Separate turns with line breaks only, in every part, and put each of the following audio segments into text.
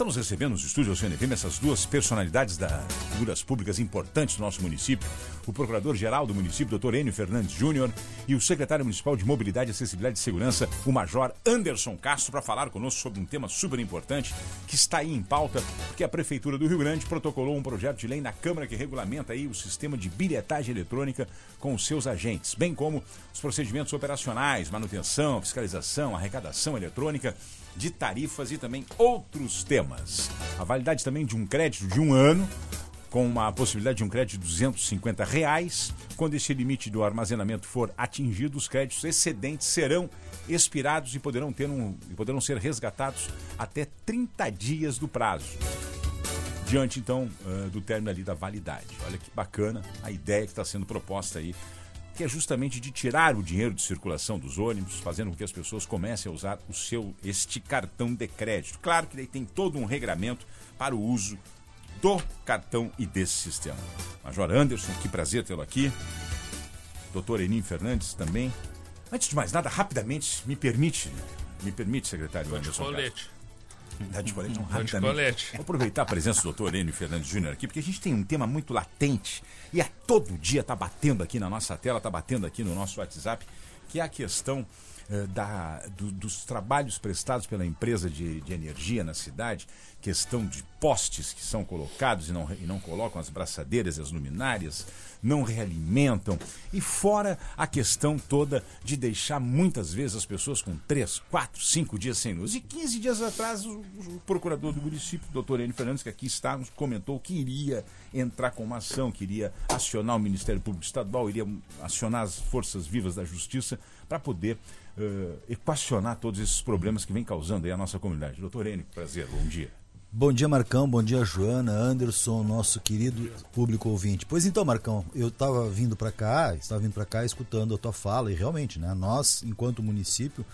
Estamos recebendo nos estúdios da CNFM essas duas personalidades das figuras públicas importantes do nosso município. O Procurador-Geral do município, doutor Enio Fernandes Júnior, e o Secretário Municipal de Mobilidade, Acessibilidade e Segurança, o Major Anderson Castro, para falar conosco sobre um tema super importante que está aí em pauta, porque a Prefeitura do Rio Grande protocolou um projeto de lei na Câmara que regulamenta aí o sistema de bilhetagem eletrônica com os seus agentes, bem como os procedimentos operacionais, manutenção, fiscalização, arrecadação eletrônica de tarifas e também outros temas. A validade também de um crédito de um ano, com uma possibilidade de um crédito de 250 reais. Quando esse limite do armazenamento for atingido, os créditos excedentes serão expirados e poderão, ter um, poderão ser resgatados até 30 dias do prazo. Diante, então, do término ali da validade. Olha que bacana a ideia que está sendo proposta aí que é justamente de tirar o dinheiro de circulação dos ônibus, fazendo com que as pessoas comecem a usar o seu este cartão de crédito. Claro que daí tem todo um regramento para o uso do cartão e desse sistema. Major Anderson, que prazer tê-lo aqui. Doutor Enim Fernandes também. Antes de mais nada, rapidamente, me permite, me permite, secretário Anderson.
Colete.
Dá de colete, um, rapidamente. Vou aproveitar a presença do doutor Enio Fernandes Júnior aqui, porque a gente tem um tema muito latente e a todo dia está batendo aqui na nossa tela, está batendo aqui no nosso WhatsApp, que é a questão eh, da, do, dos trabalhos prestados pela empresa de, de, energia na cidade, questão de postes que são colocados e não, e não colocam as braçadeiras e as luminárias, não realimentam, e fora a questão toda de deixar muitas vezes as pessoas com 3, 4, 5 dias sem luz. E 15 dias atrás, o, o procurador do município, doutor Enio Fernandes, que aqui está, nos comentou que iria entrar com uma ação, que iria acionar o Ministério Público Estadual, iria acionar as forças vivas da justiça para poder uh, equacionar todos esses problemas que vem causando aí a nossa comunidade. Doutor Enio, prazer, bom dia.
Bom dia, Marcão. Bom dia, Joana, Anderson, nosso querido público ouvinte. Pois então, Marcão, eu estava vindo para cá, estava vindo para cá escutando a tua fala e realmente, né, nós, enquanto município,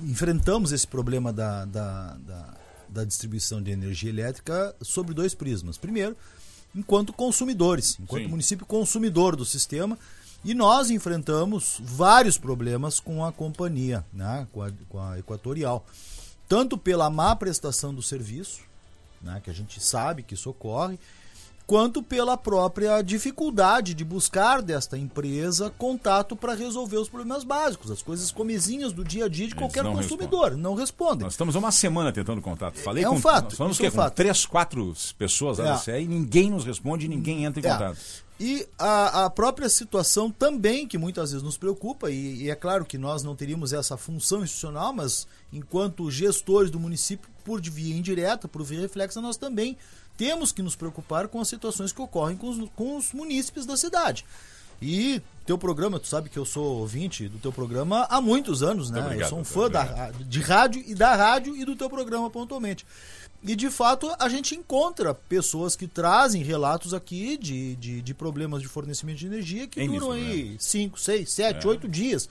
enfrentamos esse problema da, da, da, da distribuição de energia elétrica sobre dois prismas. Primeiro, enquanto consumidores, enquanto Sim. município consumidor do sistema, e nós enfrentamos vários problemas com a companhia, né, com, a, com a Equatorial. Tanto pela má prestação do serviço, né, que a gente sabe que isso ocorre, quanto pela própria dificuldade de buscar desta empresa contato para resolver os problemas básicos, as coisas comezinhas do dia a dia de Eles qualquer não consumidor. Respondem. Não respondem.
Nós estamos há uma semana tentando contato. Falei
é um
com,
fato.
Nós falamos
que é um fato.
três, quatro pessoas da é. e ninguém nos responde, ninguém entra em é. contato.
E a, a, própria situação também, que muitas vezes nos preocupa, e, e, é claro que nós não teríamos essa função institucional, mas enquanto gestores do município, por via indireta, por via reflexa, nós também temos que nos preocupar com as situações que ocorrem com os, com os munícipes da cidade. E teu programa, tu sabe que eu sou ouvinte do teu programa há muitos anos, né?
Obrigado,
eu sou um fã da, de rádio e da rádio e do teu programa pontualmente. E de fato a gente encontra pessoas que trazem relatos aqui de, de, de problemas de fornecimento de energia que é duram aí 5, 6, 7, 8 dias.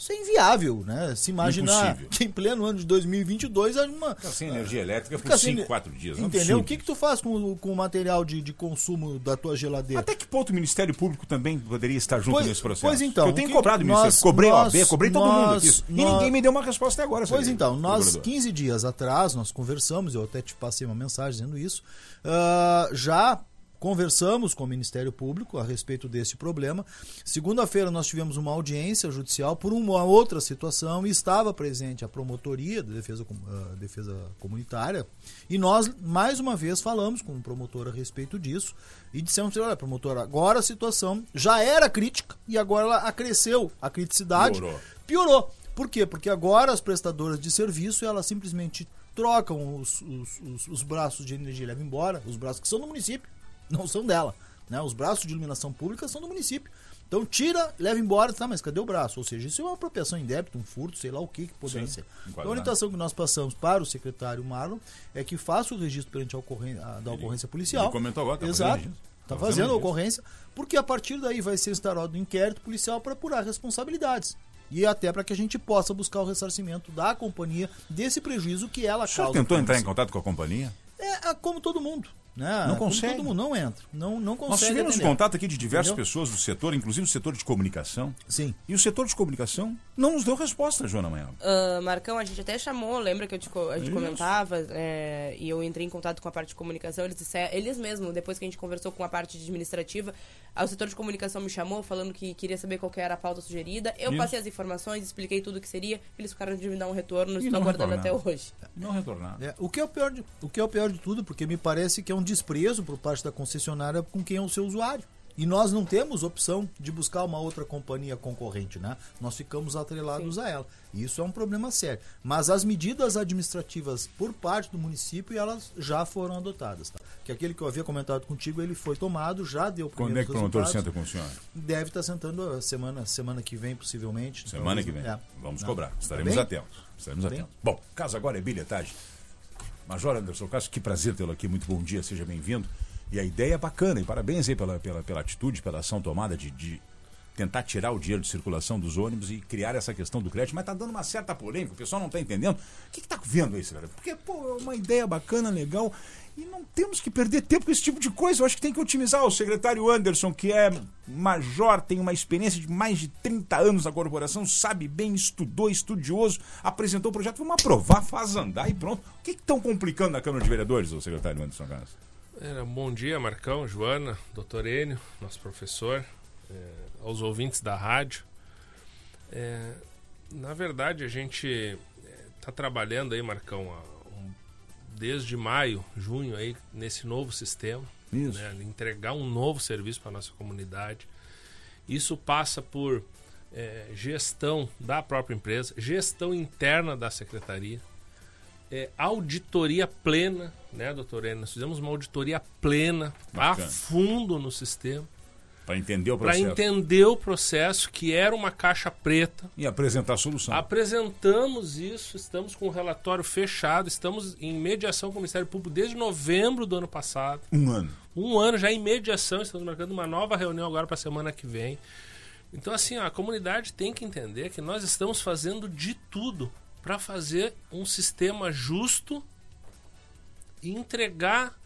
Isso é inviável, né? Se imaginar Impossível. que em pleno ano de 2022 há uma.
Fica sem energia elétrica por 5, 4 dias.
É entendeu? o que, que tu faz com, com o material de, de consumo da tua geladeira?
Até que ponto o Ministério Público também poderia estar junto
pois,
nesse processo?
Pois então.
eu tenho cobrado o Ministério.
Nós,
cobrei
nós,
a OAB, cobrei todo
nós,
mundo aqui. E ninguém me deu uma resposta até agora.
Pois então, nós, 15 dias atrás, nós conversamos, eu até te passei uma mensagem dizendo isso, uh, já Conversamos com o Ministério Público a respeito desse problema. Segunda-feira nós tivemos uma audiência judicial por uma outra situação e estava presente a promotoria da defesa, uh, defesa comunitária e nós mais uma vez falamos com o promotor a respeito disso e dissemos olha promotor agora a situação já era crítica e agora ela acresceu a criticidade
piorou,
piorou. por quê porque agora as prestadoras de serviço elas simplesmente trocam os, os, os, os braços de energia levam embora os braços que são do município não são dela. Né? Os braços de iluminação pública são do município. Então tira, leva embora, tá, mas cadê o braço? Ou seja, isso é uma apropriação em débito, um furto, sei lá o que, que poderia Sim, ser. Então, a orientação que nós passamos para o secretário Marlon é que faça o registro perante a ocorrência, a, da ocorrência policial.
Ele comentou agora, tá
Exato. Está fazendo, fazendo a ocorrência, porque a partir daí vai ser instaurado um inquérito policial para apurar responsabilidades. E até para que a gente possa buscar o ressarcimento da companhia desse prejuízo que ela
o
causa.
Você tentou entrar em contato com a companhia?
É, como todo mundo. Né?
Não consegue.
Todo mundo não entra. Não, não consegue.
Nós tivemos
atender.
contato aqui de diversas
Entendeu?
pessoas do setor, inclusive do setor de comunicação.
Sim.
E o setor de comunicação não nos deu resposta, Joana Manhã.
Ah, Marcão, a gente até chamou, lembra que eu te a gente
Isso.
comentava é, e eu entrei em contato com a parte de comunicação, eles disseram, eles mesmos, depois que a gente conversou com a parte administrativa, ah, o setor de comunicação me chamou falando que queria saber qual que era a pauta sugerida. Eu
Isso.
passei as informações, expliquei tudo o que seria, eles ficaram de me dar um retorno,
E
estou aguardando
retornaram.
até hoje.
Não retornar.
É, o, que é o, pior de, o que é o pior de tudo, porque me parece que é um desprezo por parte da concessionária com quem é o seu usuário. E nós não temos opção de buscar uma outra companhia concorrente, né? Nós ficamos atrelados a ela. E isso é um problema sério. Mas as medidas administrativas por parte do município, elas já foram adotadas, tá? Que aquele que eu havia comentado contigo, ele foi tomado, já deu
Quando é que o promotor senta com o senhor?
Deve estar sentando a semana, semana que vem, possivelmente.
Semana
Talvez-
que vem.
é.
Vamos
Não.
cobrar.
Tá
Estaremos
bem?
atentos. Estaremos
Tá
atentos. Bom, caso agora é bilhetagem. Major Anderson Castro, que prazer tê-lo aqui. Muito bom dia, seja bem-vindo. E a ideia é bacana, e parabéns aí pela, pela, pela atitude, pela ação tomada de, de tentar tirar o dinheiro de circulação dos ônibus e criar essa questão do crédito, mas tá dando uma certa polêmica, o pessoal não tá entendendo. O que, que tá vendo aí, cara? Porque, pô, é uma ideia bacana, legal, e não temos que perder tempo com esse tipo de coisa. Eu acho que tem que otimizar. O secretário Anderson, que é major, tem uma experiência de mais de 30 anos na corporação, sabe bem, estudou, estudioso, apresentou o projeto, vamos aprovar, faz andar e pronto. O que estão complicando na Câmara de Vereadores, o secretário Anderson Castro?
Era, bom dia, Marcão, Joana, doutor Enio, nosso professor, é, aos ouvintes da rádio. É, na verdade, a gente está trabalhando aí, Marcão, desde maio, junho, aí, nesse novo sistema. Né, entregar um novo serviço para nossa comunidade. Isso passa por é, gestão da própria empresa, gestão interna da secretaria, é, auditoria plena, né, doutor? Nós fizemos uma auditoria plena,
Bacana.
a fundo no sistema,
Para entender o
para
processo
entender o processo, que era uma caixa preta.
e apresentar a solução.
Apresentamos isso, estamos com o relatório fechado, estamos em mediação com o Ministério Público desde novembro do ano passado.
Um ano.
Um ano já em mediação, estamos marcando uma nova reunião agora para a semana que vem. Então, assim, ó, a comunidade tem que entender que nós estamos fazendo de tudo para fazer um sistema justo e entregar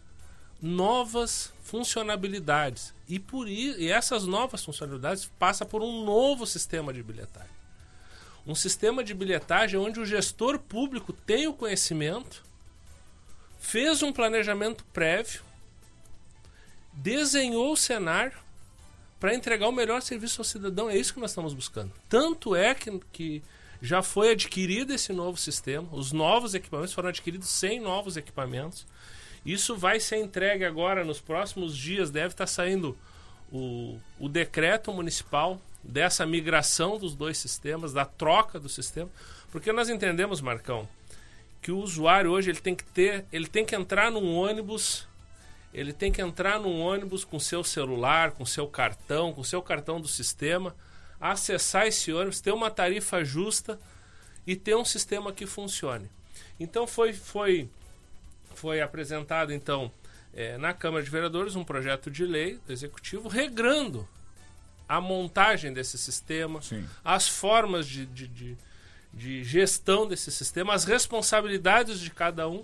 novas funcionalidades. E por i- e essas novas funcionalidades passa por um novo sistema de bilhetagem. Um sistema de bilhetagem onde o gestor público tem o conhecimento, fez um planejamento prévio, desenhou o cenário para entregar o melhor serviço ao cidadão. É isso que nós estamos buscando. Tanto é que, que já foi adquirido esse novo sistema, os novos equipamentos foram adquiridos 100 novos equipamentos. Isso vai ser entregue agora nos próximos dias, deve estar saindo o, o decreto municipal dessa migração dos dois sistemas, da troca do sistema, porque nós entendemos, Marcão, que o usuário hoje ele tem que ter, ele tem que entrar num ônibus, ele tem que entrar num ônibus com seu celular, com seu cartão, com seu cartão do sistema, acessar esse ônibus, ter uma tarifa justa e ter um sistema que funcione. Então foi foi foi apresentado então eh, na Câmara de Vereadores um projeto de lei do Executivo regrando a montagem desse sistema,
Sim.
as formas de, de, de, de gestão desse sistema, as responsabilidades de cada um.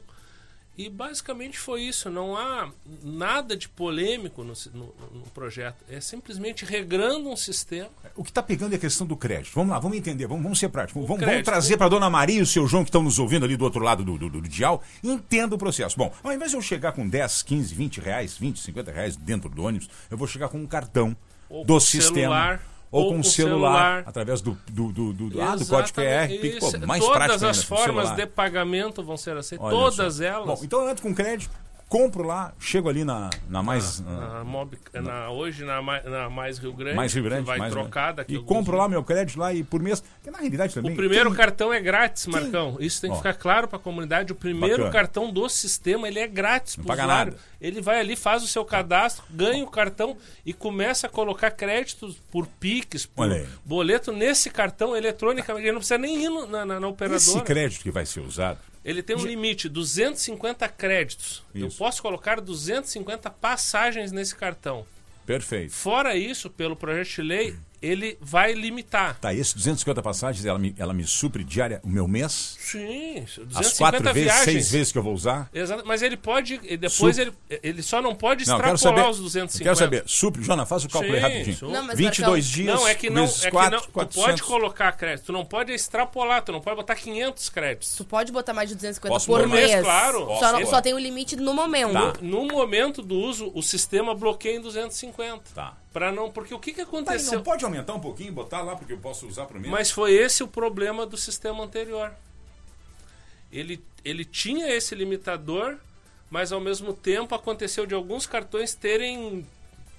E basicamente foi isso. Não há nada de polêmico no, no, no projeto. É simplesmente regrando um sistema.
O que está pegando é a questão do crédito. Vamos lá, vamos entender, vamos, vamos ser práticos. Vamos, vamos trazer para a dona Maria e o seu João que estão nos ouvindo ali do outro lado do, do, do, do dial, entenda o processo. Bom, ao invés de eu chegar com 10, 15, 20 reais, 20, 50 reais dentro do ônibus, eu vou chegar com um cartão
Ou
do sistema.
celular,
ou,
ou
com
com
celular,
celular.
através do, do, do, do, ah, do código QR.
Exatamente.
Pô,
Isso.
mais
Todas
prático
as
ainda, com
formas de pagamento vão ser aceitas.
Olha
Todas
só.
elas.
Bom, então eu entro com crédito, compro lá, chego ali na, na mais. na-
Na Mob- na- hoje na, na Mais Rio Grande.
mais Rio Grande,
que vai
mais
trocar daqui
E compro lá meu crédito lá e por mês. Que na realidade também.
O primeiro
quem-
cartão é grátis, Marcão. Isso tem que
Ó.
ficar claro para a comunidade. O primeiro
Bacana.
cartão do sistema ele é grátis
Não paga
usuário.
nada.
Ele vai ali, faz o seu cadastro, ganha o cartão e começa a colocar créditos por Pix, por boleto nesse cartão eletronicamente. Ele não precisa nem ir no- na, na, na
Esse
operadora.
crédito que vai ser usado.
Ele tem um limite, 250 créditos. Eu
Isso.
posso colocar 250 passagens nesse cartão.
Perfeito.
Fora isso, pelo projeto de lei, ele vai limitar.
Tá, esse 250 passagens, ela me, ela me supre diária o meu mês?
Sim, 250
As quatro vezes,
viagens.
seis vezes que eu vou usar?
Exato, mas ele pode, depois ele, ele só não pode
Não,
extrapolar
saber.
os 250.
Eu quero saber. Supre, Jona, faz o cálculo aí
Sim,
rapidinho.
sim.
Não, mas
22
Marcão-
dias.
Não, é que não,
vezes
é que não, tu
400.
pode colocar crédito, tu não pode extrapolar, tu não pode botar 500 créditos.
Tu pode botar mais de 250
Posso
por
pôr mais?
mês.
Claro.
Só,
Posso
não-
pôr.
só tem um limite no momento.
Tá.
No momento do uso, o sistema bloqueia em 250.
Tá.
Para não, porque o que que
Tá,
aconteceu?
não pode aumentar um pouquinho botar lá, porque eu posso usar para mim?
Mas foi esse o problema do sistema anterior. Ele, ele tinha esse limitador, mas ao mesmo tempo aconteceu de alguns cartões terem.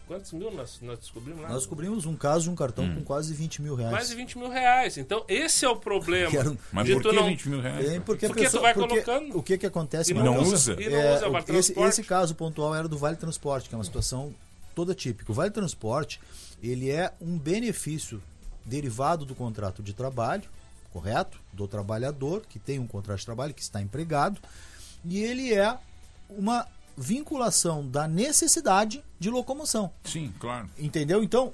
Quantos mil nós, nós descobrimos lá?
Nós descobrimos um caso de um cartão
Hum.
com quase 20 mil reais.
Mais de 20 mil reais. Então, esse é o problema.
Quero-
Mas
de
por
tu
que
não...
20 mil reais?
É, porque,
Porque tu
pessoa-
vai
porque
colocando.
O que que acontece,
E
não
Marcão?
usa.
E não
É,
usa,
esse, esse caso pontual era do Vale Transporte, que é uma situação toda típica. O Vale Transporte, ele é um benefício derivado do contrato de trabalho, correto? Do trabalhador, que tem um contrato de trabalho, que está empregado, e ele é uma vinculação da necessidade de locomoção.
Sim, claro.
Entendeu? Então,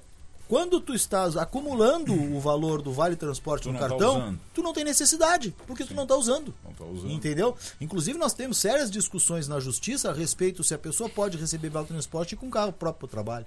quando tu estás acumulando o valor do Vale Transporte
Tu
no
tá
cartão,
usando.
tu não tem necessidade, porque tu não está usando.
Não tô usando.
Entendeu? Inclusive, nós temos sérias discussões na justiça a respeito se a pessoa pode receber vale transporte com carro próprio para o trabalho.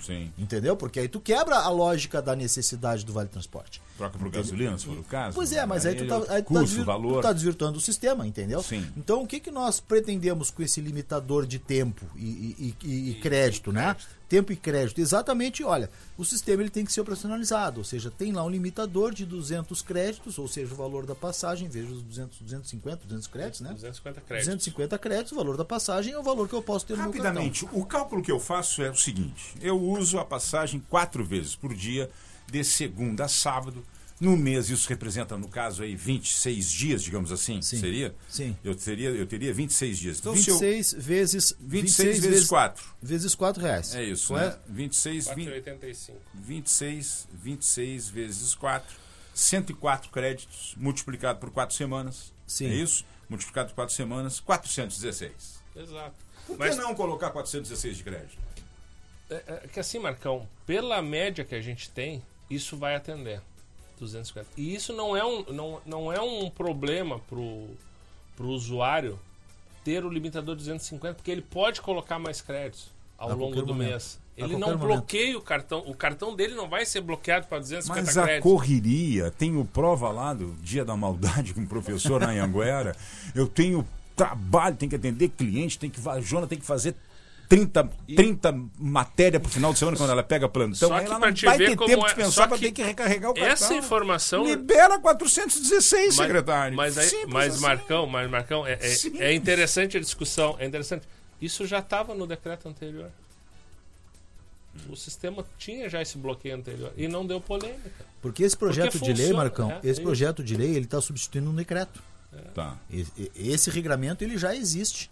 Sim.
Entendeu? Porque aí tu quebra a lógica da necessidade do vale transporte.
Troca por gasolina, se for o caso.
Pois é, mas aí tu tá,
é
aí tu tá desvir-
valor.
tu tá desvirtuando o sistema, entendeu?
Sim.
Então o que, que nós pretendemos com esse limitador de tempo e, e- e- e crédito, né? Tempo e crédito. Exatamente, olha, o sistema ele tem que ser operacionalizado, ou seja, tem lá um limitador de 200 créditos, ou seja, o valor da passagem, veja os 200, 250, 200 créditos, né?
250 créditos.
250 créditos, o valor da passagem é o valor que eu posso ter no.
Rapidamente, o cálculo que eu faço é o seguinte: eu uso a passagem quatro vezes por dia, de segunda a sábado. No mês, isso representa, no caso aí, 26 dias, digamos assim.
Sim.
Seria?
Sim.
Eu teria, eu teria 26 dias. Então, se eu.
26 vezes
26 vezes 4.
vezes 4 reais.
É isso,
Correto?
né? 26, 20,
4,85.
26, 26 vezes 4. 104 créditos multiplicado por 4 semanas.
Sim.
É isso? Multiplicado por 4 semanas, 416.
Exato.
Por que
Mas
não colocar 416 de crédito?
é, é que assim, Marcão, pela média que a gente tem, isso vai atender. 250. E isso não é um, não, não é um problema pro, pro usuário ter o limitador 250, porque ele pode colocar mais créditos ao
A
longo do
momento.
mês. Ele não
momento.
bloqueia o cartão. O cartão dele não vai ser bloqueado para 250
Mas a
créditos.
correria, tenho prova lá do Dia da Maldade com o professor na Anhanguera. Eu tenho trabalho, tem que atender cliente, tem que, Jona tem que fazer 30, 30 matéria pro final de semana quando ela pega plantão.
Só que
ela não
te
vai ter tempo
é-
de pensar
que
ter que recarregar o cartão.
Essa informação
Libera 416,
Mas-
secretário.
Mas, aí,
Simples
mas
assim.
Marcão, mas Marcão, é, é, é interessante a discussão, é interessante. Isso já estava no decreto anterior. O sistema tinha já esse bloqueio anterior e não deu polêmica.
Porque esse projeto
Porque
de lei,
funciona,
Marcão,
é,
esse projeto de lei, ele está substituindo um decreto.
Tá.
E- e- Esse regramento ele já existe.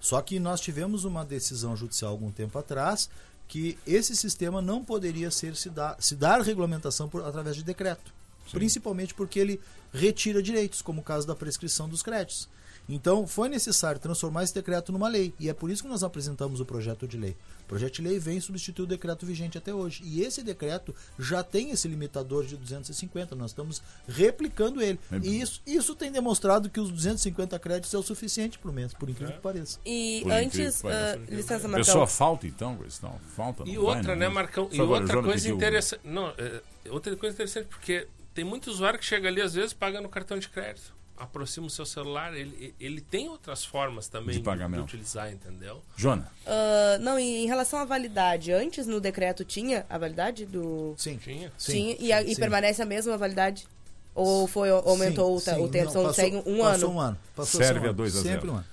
Só que nós tivemos uma decisão judicial algum tempo atrás que esse sistema não poderia ser se dar, se dar regulamentação por, através de decreto. Principalmente porque ele retira direitos, como o caso da prescrição dos créditos. Então, foi necessário transformar esse decreto numa lei. E é por isso que nós apresentamos o projeto de lei. O projeto de lei vem substituir o decreto vigente até hoje. E esse decreto já tem esse limitador de 250. Nós estamos replicando ele.
É-
E isso, isso tem demonstrado que os 250 créditos é o suficiente por mês, por incrível
É.
que pareça.
E
Por
antes,
que pareça.
ah, licença, Marcão.
pessoa falta então, coisa não. Falta.
E
não
outra,
não.
né, Marcão? E outra coisa interessante. Não, é, outra coisa interessante, porque tem muito usuário que chega ali, às vezes, paga no cartão de crédito. Aproxima o seu celular, ele, ele tem outras formas também
De pagamento.
utilizar, entendeu?
Jona,
Ah, não, e em relação à validade, antes no decreto tinha a validade do.
Sim.
Tinha.
Sim,
tinha, e, a- e
sim.
permanece a mesma validade? Ou foi, aumentou
Sim,
o, o tempo?
Não, passou-
um
passou
ano.
um ano. Passou
Serve
um
a
ano.
2 a 0.
Sempre um ano.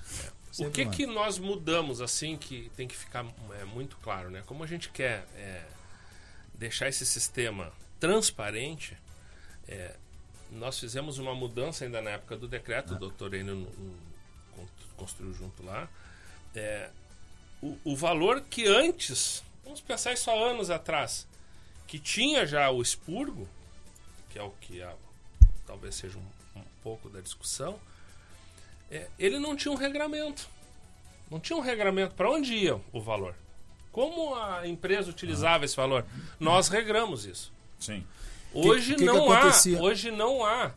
O
Sempre
que
um ano.
que nós mudamos, assim, que tem que ficar é, muito claro, né? Como a gente quer é, deixar esse sistema transparente, é, nós fizemos uma mudança ainda na época do decreto, o doutor Enio construiu junto lá. É, o, o valor que antes, vamos pensar isso há anos atrás, que tinha já o expurgo, que é o que a- talvez seja um, um pouco da discussão, é, ele não tinha um regramento. Não tinha um regramento para onde ia o valor. Como a empresa utilizava esse valor? Nós regramos isso.
Sim.
Hoje
que que
não há.
acontecia?
Hoje não há.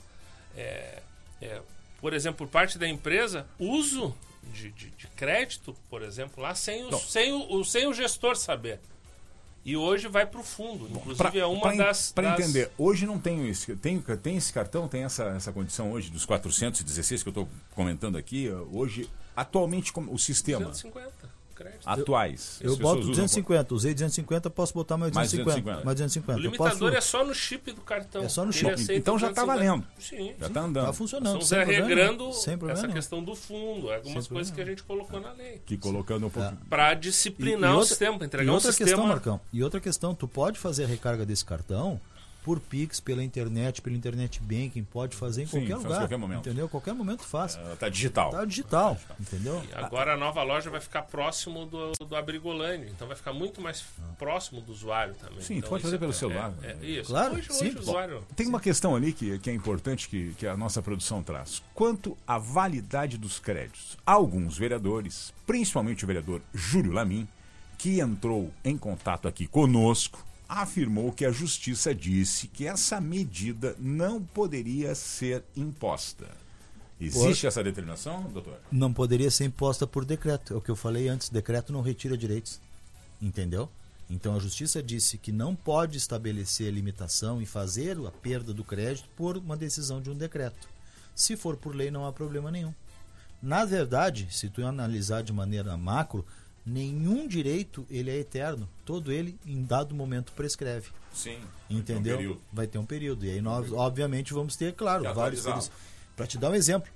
é, é, por exemplo, por parte da empresa, uso de, de- de crédito, por exemplo, lá sem, o, sem, o, sem o gestor saber. E hoje vai para o fundo. Inclusive, é uma
pra
das.
pra
das-
entender, hoje não tem esse, tem, tem esse cartão, tem essa, essa condição hoje dos 416 que eu estou comentando aqui. Hoje, atualmente, como- o sistema
250 crédito.
atuais.
Eu
as
boto
pessoas usam
250, usei 250, posso botar mais
Mais
250.
250.
Mais
O
250. Eu
limitador
posso,
é só no chip do cartão.
É só no chip.
Então já tá
250.
valendo.
Sim.
Já está andando.
Tá funcionando.
Estamos
problema
regrando
problema
essa questão do fundo, algumas
Sem
coisas que a gente colocou na lei.
Que colocando um pouco.
Para disciplinar
e
o
outra-
sistema, pra entregar
e
um
outra
sistema.
questão, Marcão. E outra questão, tu pode fazer a recarga desse cartão por Pix, pela internet, pelo internet banking, pode fazer em
Sim,
qualquer
faz
lugar.
qualquer momento.
Entendeu? Qualquer momento faz.
Ah, Tá digital.
Tá digital, entendeu?
E agora a nova loja vai ficar próximo do, do Abrigolândia, então vai ficar muito mais próximo do usuário também.
Sim,
então,
pode fazer
é-
pelo
é-
celular.
É, isso.
Claro,
hoje, hoje usuário.
Tem uma questão ali que, que é importante que, que a nossa produção traz. Quanto à validade dos créditos, alguns vereadores, principalmente o vereador Júlio Lamin, que entrou em contato aqui conosco, afirmou que a justiça disse que essa medida não poderia ser imposta. Existe essa determinação, doutor?
Não poderia ser imposta por decreto. É o que eu falei antes, decreto não retira direitos. Entendeu? Então a justiça disse que não pode estabelecer limitação e fazer a perda do crédito por uma decisão de um decreto. Se for por lei, não há problema nenhum. Na verdade, se tu analisar de maneira macro, nenhum direito ele é eterno. Todo ele, em dado momento, prescreve.
Sim.
Entendeu? Vai ter um período. E aí nós, obviamente, vamos ter, claro, vários. Para te dar um exemplo,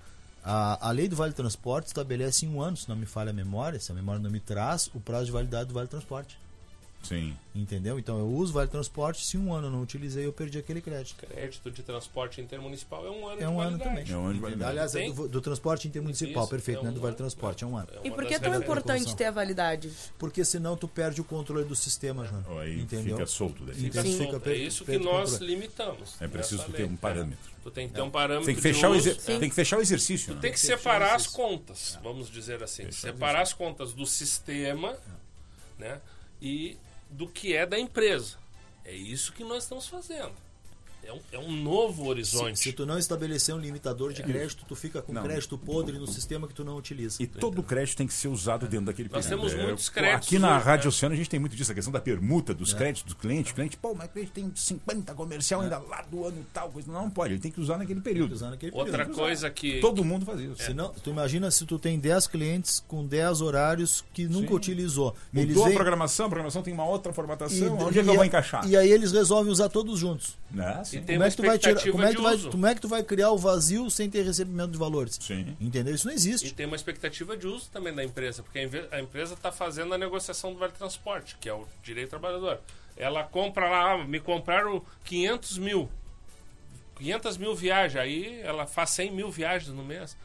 a, a lei do Vale Transporte estabelece em um ano, se não me falha a memória, se a memória não me traz, o prazo de validade do Vale Transporte.
Sim.
Entendeu? Então eu uso o Vale Transporte, se um ano eu não utilizei, eu perdi aquele crédito.
Crédito de transporte intermunicipal é um ano
É
de
um ano também.
É um ano de validade.
Aliás, é do, do transporte intermunicipal,
Isso,
perfeito,
é
né?
um
Do Vale. Transporte, é um ano.
É
E por que é tão importante ter a validade?
Porque senão tu perde o controle do sistema, João.
Aí
Entendeu?
fica solto daí.
Fica
Sim.
solto.
Fica
é isso que nós
controle.
limitamos.
É preciso
nessa
ter um parâmetro.
Tu tem que ter um parâmetro
Tem que
de
fechar, o, exer- tem que fechar o exercício.
Tu
né?
tem que separar as contas, vamos dizer assim. separar as contas do sistema né, e do que é da empresa. É isso que nós estamos fazendo. É um, é um novo
Se,
horizonte.
se tu não estabelecer um limitador de crédito, tu fica com
Não.
crédito podre no sistema que tu não utiliza.
E todo o crédito tem que ser usado dentro daquele
Nós
período.
temos muitos
pô,
créditos
Aqui na
hoje,
Rádio
né?
Oceano a gente tem muito disso, a questão da permuta dos créditos do cliente. O cliente, pô, mas o cliente tem 50 comercial ainda lá do ano tal, coisa. Não, pode, ele tem que usar naquele período.
Usar naquele
Outra
período.
coisa que.
Todo mundo faz isso.
Se não, tu imagina se tu tem 10 clientes com 10 horários que nunca
Sim.
utilizou.
Mudou a
vêm-
programação, a programação tem uma outra formatação.
e-
Onde é que
e
eu vou
a-
encaixar?
E aí eles resolvem usar todos juntos.
E tem
como é que tu vai tirar, como é que tu vai, como é que tu vai criar o vazio sem ter recebimento de valores?
Sim.
Entendeu? Isso não
E
existe.
tem uma expectativa de uso também da empresa, porque a empresa está fazendo a negociação do Vale Transporte, que é o direito do trabalhador. Ela compra lá, ah, me compraram 500 mil. 500 mil viagens, aí ela faz 100 mil viagens no mês.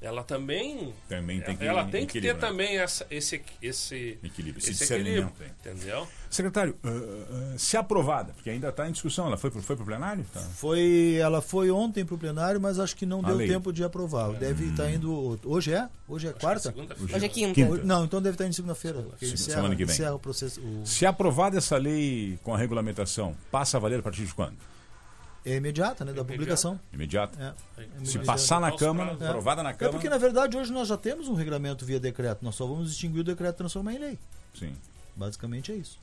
Ela também.
Também tem que
ela tem que ter também essa, esse, esse,
Equilíbrio, esse
esse equilíbrio. Entendeu?
Secretário, ah, ah, se aprovada, porque ainda está em discussão, ela foi para foi o plenário? Tá.
Foi, ela foi ontem pro plenário, mas acho que não
A
deu
lei.
tempo de aprovar. Deve estar indo. Hoje é? Hoje é quarta?
Segunda-feira.
Hoje é quinta.
Quinta.
Não, então deve estar indo segunda-feira. porque
Se-
encerra-
semana que vem.
Encerra o processo. o-
Se aprovada essa lei com a regulamentação, passa a valer a partir de quando?
É imediata, né? Da
Imediata.
publicação.
Imediato?
É.
Se
Imediata.
passar na Câmara,
prazos.
aprovada na
É
Câmara.
porque, na verdade, hoje nós já temos um regulamento via decreto. Nós só vamos extinguir o decreto e transformar em lei.
Sim.
Basicamente é isso.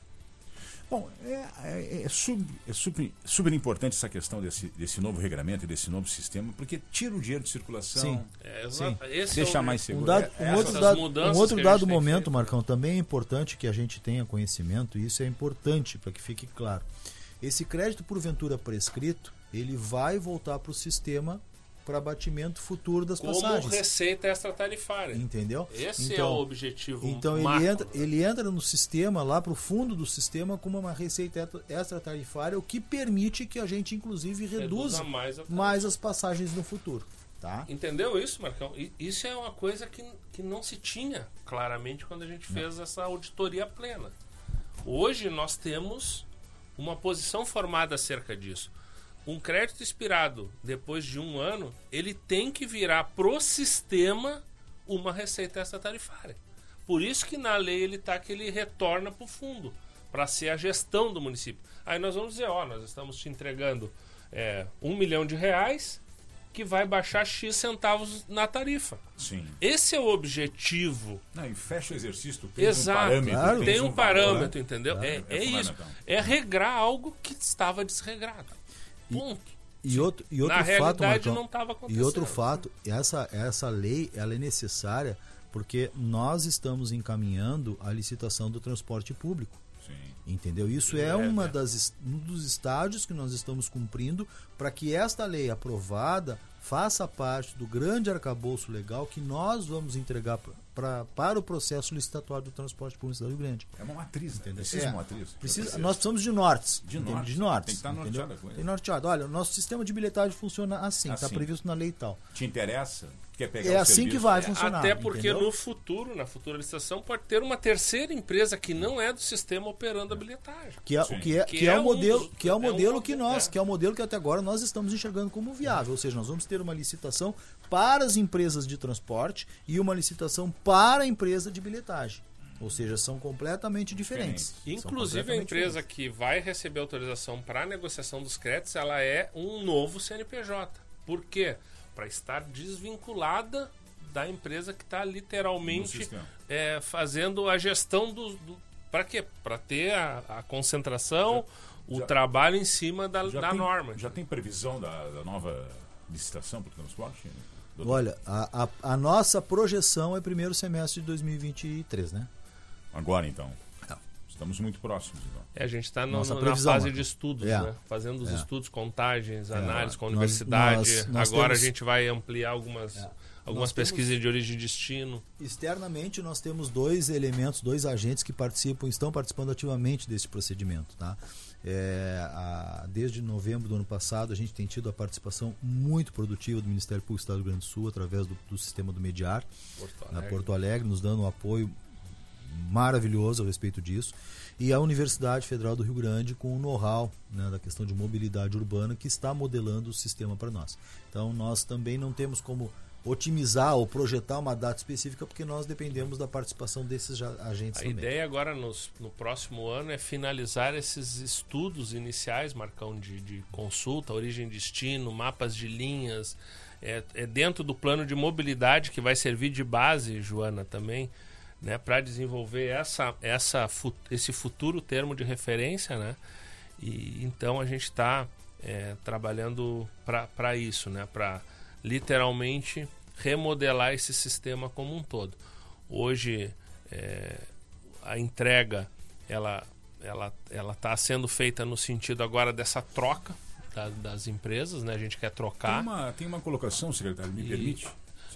Bom, é, é, é sub- é super, super importante essa questão desse, desse novo regulamento e desse novo sistema, porque tira o dinheiro de circulação,
Sim.
É, exa- esse
deixa
é o-
mais
Um,
seguro.
dado,
É-
um
essas-
outro dado,
mudanças
um outro dado momento, Marcão, também é importante que a gente tenha conhecimento, e isso é importante para que fique claro. Esse crédito porventura prescrito, ele vai voltar para o sistema para abatimento futuro das
como
passagens.
receita extratarifária.
Entendeu?
Esse é
Então-
o objetivo.
Então
macro,
ele entra,
né?
ele entra no sistema, lá para o fundo do sistema, como uma receita extra- extratarifária, o que permite que a gente, inclusive, reduza
Reduza mais
mais as passagens no futuro. Tá?
Entendeu isso, Marcão? Isso é uma coisa que, que não se tinha claramente quando a gente fez essa auditoria plena. Hoje nós temos uma posição formada acerca disso. Um crédito expirado depois de um ano, ele tem que virar pro sistema uma receita extratarifária. Por isso que na lei ele está que ele retorna para o fundo, para ser a gestão do município. Aí nós vamos dizer, ó, nós estamos te entregando é, um milhão de reais que vai baixar X centavos na tarifa.
Sim.
Esse é o objetivo.
Não, e fecha o exercício, tu
Exato.
um parâmetro.
Claro.
Tem um,
valor,
parâmetro,
né?
entendeu?
Claro.
É,
É
é isso. É regrar algo que estava desregrado. Ponto.
E outro, e outro
Na
fato,
realidade
Marcão,
não estava acontecendo.
E outro fato, essa, essa lei ela é necessária porque nós estamos encaminhando a licitação do transporte público.
Sim.
Entendeu? Isso é,
É,
uma
né?
das, um dos estágios que nós estamos cumprindo para que esta lei aprovada faça parte do grande arcabouço legal que nós vamos entregar pra, pra- para o processo licitatório do transporte público do Rio Grande.
É uma matriz, né?
Entendeu?
Precisa
É.
de uma matriz.
Precisa, nós precisamos de nortes.
De nortes.
De nortes.
Tem que estar
entendeu?
norteado coisa.
Tem norteado. Olha, o nosso sistema de bilhetagem funciona assim, está
Assim.
previsto na lei e tal.
Te interessa? Quer pegar
É assim que
serviço?
vai
É,
funcionar.
Até porque
entendeu?
no futuro, na futura licitação, pode ter uma terceira empresa que não é do sistema operando a bilhetagem.
Que é,
Sim.
o que é,
Que
que é,
é
o
um
modelo, que é o
é um
modelo que
modelo,
nós,
é.
que é o modelo que até agora nós estamos enxergando como viável, ou seja, nós vamos ter uma licitação para as empresas de transporte e uma licitação para a empresa de bilhetagem. Ou seja, são completamente diferentes. São
Inclusive, a
completamente
empresa que vai receber autorização para a negociação dos créditos, ela é um novo CNPJ. Por quê? Para estar desvinculada da empresa que está literalmente é, fazendo a gestão do. do para quê? Para ter a, a concentração, o
já-
trabalho em cima da,
Já
da
tem,
norma.
Já tem previsão da, da nova licitação para o transporte? doutor?
Olha, a, a, a nossa projeção é primeiro semestre de 2023, né?
Agora então. Estamos muito próximos. Então.
É, a gente está na fase de estudos,
É.
né? fazendo os
É.
estudos, contagens, análises com a universidade.
nós- nós
Agora
temos-
a gente vai ampliar algumas,
É.
algumas
Nós
pesquisas de origem e destino.
Externamente, nós temos dois elementos, dois agentes que participam, estão participando ativamente desse procedimento. Tá? É, a- desde novembro do ano passado, a gente tem tido a participação muito produtiva do Ministério Público do Estado do Rio Grande do Sul, através do, do sistema do Mediar,
Porto Alegre.
Porto Alegre, nos dando um apoio maravilhoso a respeito disso. E a Universidade Federal do Rio Grande com o know-how né, da questão de mobilidade urbana que está modelando o sistema para nós. Então nós também não temos como otimizar ou projetar uma data específica porque nós dependemos da participação desses agentes
A
também.
ideia agora nos- no próximo ano é finalizar esses estudos iniciais, Marcão, de, de consulta, origem destino, mapas de linhas. É, é dentro do plano de mobilidade que vai servir de base, Joana, também, né, para desenvolver essa, essa, esse futuro termo de referência. Né? E então a gente está trabalhando para isso, né? para literalmente remodelar esse sistema como um todo. Hoje é, a entrega ela ela ela está sendo feita no sentido agora dessa troca da- das empresas, né? A gente quer
Tem
trocar.
uma, tem uma colocação, secretário, me
E-
permite?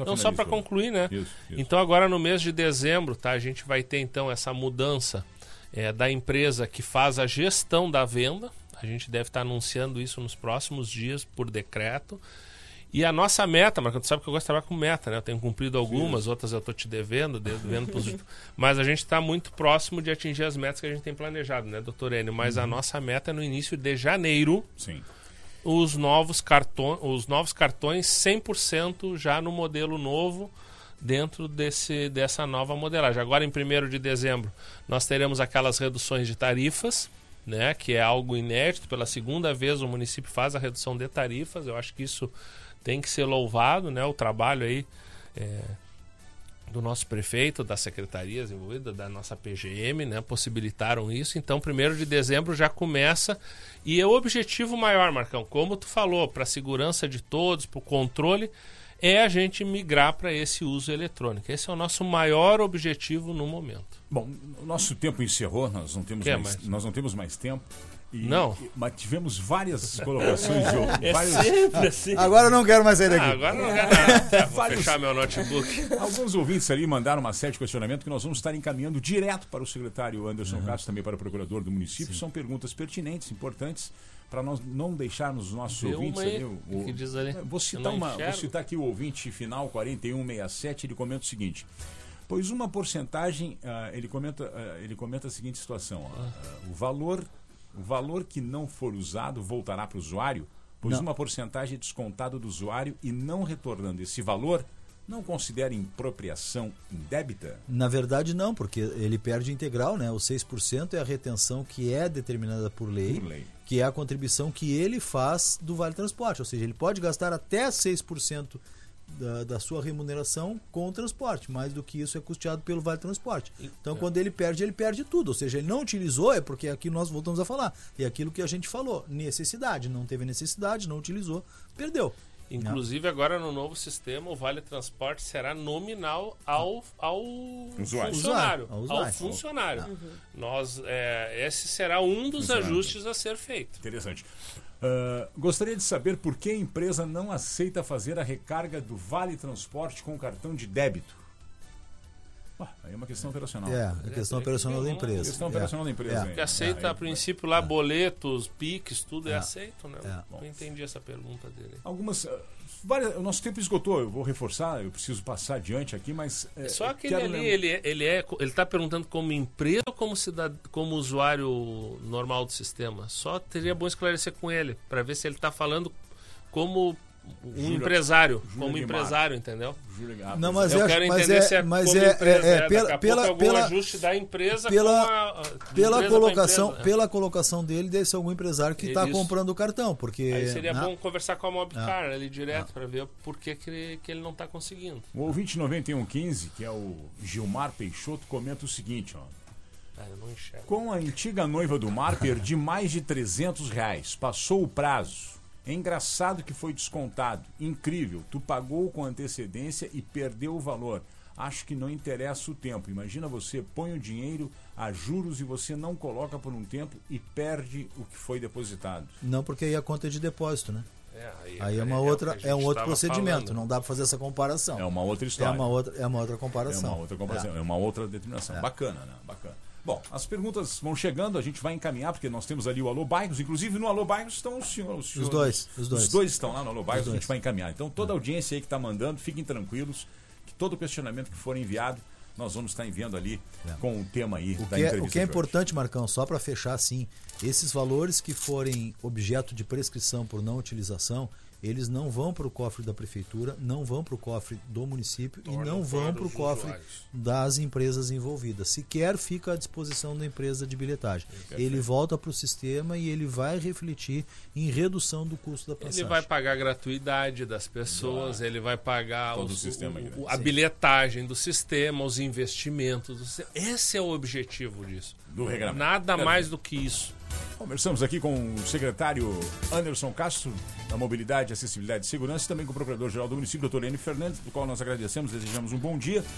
Não só para concluir, né?
Isso, isso.
Então agora no mês de dezembro, tá? A gente vai ter então essa mudança é, da empresa que faz a gestão da venda. A gente deve estar anunciando isso nos próximos dias por decreto. E a nossa meta, Marco, tu sabe que eu gosto de trabalhar com meta, né? Eu tenho cumprido algumas, outras eu estou te devendo, devendo pros- mas a gente está muito próximo de atingir as metas que a gente tem planejado, né, doutor Enio? Mas
Uhum.
a nossa meta é no início de janeiro,
Sim.
Os novos, cartões, os novos cartões 100% já no modelo novo dentro desse, dessa nova modelagem. Agora, em 1 de dezembro, nós teremos aquelas reduções de tarifas, né, que é algo inédito. Pela segunda vez, o município faz a redução de tarifas. Eu acho que isso tem que ser louvado, né, o trabalho aí é, do nosso prefeito, das secretarias envolvidas, da nossa PGM, né, possibilitaram isso. Então, 1 de dezembro já começa. E é o objetivo maior, Marcão, como tu falou, para a segurança de todos, para o controle, é a gente migrar para esse uso eletrônico. Esse é o nosso maior objetivo no momento.
Bom, o nosso tempo encerrou, nós não temos,
Quer
mais,
mais?
nós não temos mais tempo. E-
Não.
e- mas tivemos várias colocações de vários,
sempre assim.
Agora eu não quero mais sair
Ah,
daqui.
agora não quero nada. Vou
Vários-
fechar meu notebook.
Alguns ouvintes ali mandaram uma série de questionamentos que nós vamos estar encaminhando direto para o secretário Anderson Castro, também para o procurador do município. São perguntas pertinentes, importantes, para nós não deixarmos os nossos
Vê
ouvintes
aí.
ali.
O que diz ali?
Vou
Eu
citar, uma, vou citar aqui o ouvinte final 4167, ele comenta o seguinte. Pois uma porcentagem, ah, ele, comenta, ah, ele comenta a seguinte situação: ah, o, valor, o valor que não for usado voltará para o usuário, pois
Não.
uma porcentagem é descontada do usuário e não retornando esse valor, não considera impropriação indébita?
Na verdade, não, porque ele perde integral, né? O 6% é a retenção que é determinada por lei,
Por lei.
que é a contribuição que ele faz do Vale Transporte. Ou seja, ele pode gastar até 6% da, da sua remuneração com o transporte. Mais do que isso é custeado pelo Vale Transporte. Então, quando ele perde, ele perde tudo. Ou seja, ele não utilizou, é porque aqui nós voltamos a falar. É aquilo que a gente falou: necessidade. Não teve necessidade, não utilizou, perdeu.
Inclusive, agora no novo sistema, o Vale Transporte será nominal ao, ao
Usuário.
funcionário.
Ao usuário.
Ao funcionário. Nós, é, esse será um dos ajustes a ser feito.
Interessante. Ah, gostaria de saber por que a empresa não aceita fazer a recarga do Vale Transporte com cartão de débito. Aí é uma questão operacional.
É, a questão
é,
operacional da
é,
empresa.
Questão
É.
operacional da empresa.
É.
hein?
Porque aceita,
Ah,
a
é.
princípio, lá boletos, PIX, tudo é,
É.
aceito, né?
É.
Não entendi essa pergunta dele.
Algumas. ah, várias- o nosso tempo esgotou, eu vou reforçar, eu preciso passar adiante aqui, mas. é,
Só aquele ali, ele, é- ele é, ele tá perguntando como empresa ou como cidad... como usuário normal do sistema. Só teria bom esclarecer com ele, para ver se ele tá falando como um
Júlia-
empresário,
Júlia
como empresário, entendeu?
Não, mas
é.
Eu
é-
quero
mas
entender
é-
se é
mas
como
é-
empresa,
é- é pela- pela-
algum
pela-
ajuste da empresa
pela-
a,
Pela
empresa
colocação,
empresa.
pela colocação dele, deve ser algum empresário que está comprando o cartão, porque
Aí seria
né?
bom conversar com a Mobcar
Ah.
ali direto para ver por que, que, ele, que ele não está conseguindo.
O ouvinte 9115, que é o Gilmar Peixoto, comenta o seguinte, ó.
Ah.
Com a antiga noiva do mar, perdi mais de 300 reais. Passou o prazo. É engraçado que foi descontado. Incrível. Tu pagou com antecedência e perdeu o valor. Acho que não interessa o tempo. Imagina você põe o dinheiro a juros e você não coloca por um tempo e perde o que foi depositado.
não porque aí a conta é de depósito, né?
É,
Aí é uma
o
outra, é um outro procedimento,
falando.
não dá para fazer essa comparação.
É uma outra
É
história.
uma outra, é uma outra
É
comparação.
uma outra comparação,
É.
é uma outra determinação.
É.
Bacana, né? Bacana. Bom, as perguntas vão chegando, a gente vai encaminhar, porque nós temos ali o Alô Bairros. Inclusive no Alô Bairros estão os senhores.
Os dois, os dois.
Os dois estão lá no Alô Bairros,
Os
a gente vai encaminhar. Então toda a audiência aí que está mandando, fiquem tranquilos, que todo questionamento que for enviado, nós vamos estar enviando ali
É.
com o tema aí
O
da
que, é,
entrevista.
o que é importante, Marcão, só para fechar assim, esses valores que forem objeto de prescrição por não utilização, eles não vão para o cofre da prefeitura, não vão para o cofre do município e
Tornam
não vão
para
o cofre
usuários.
das empresas envolvidas. Sequer fica à disposição da empresa de bilhetagem. Ele volta para o sistema e ele vai refletir em redução do custo da passagem.
Ele vai pagar a gratuidade das pessoas, ele vai pagar os-
o sistema
o- a
Sim.
bilhetagem do sistema, os investimentos do sistema. Esse é o objetivo disso.
Do.
Nada mais do que isso.
Conversamos aqui com o secretário Anderson Castro, da Mobilidade, Acessibilidade e Segurança, e também com o procurador-geral do município, doutor Lênin Fernandes, do qual nós agradecemos, desejamos um bom dia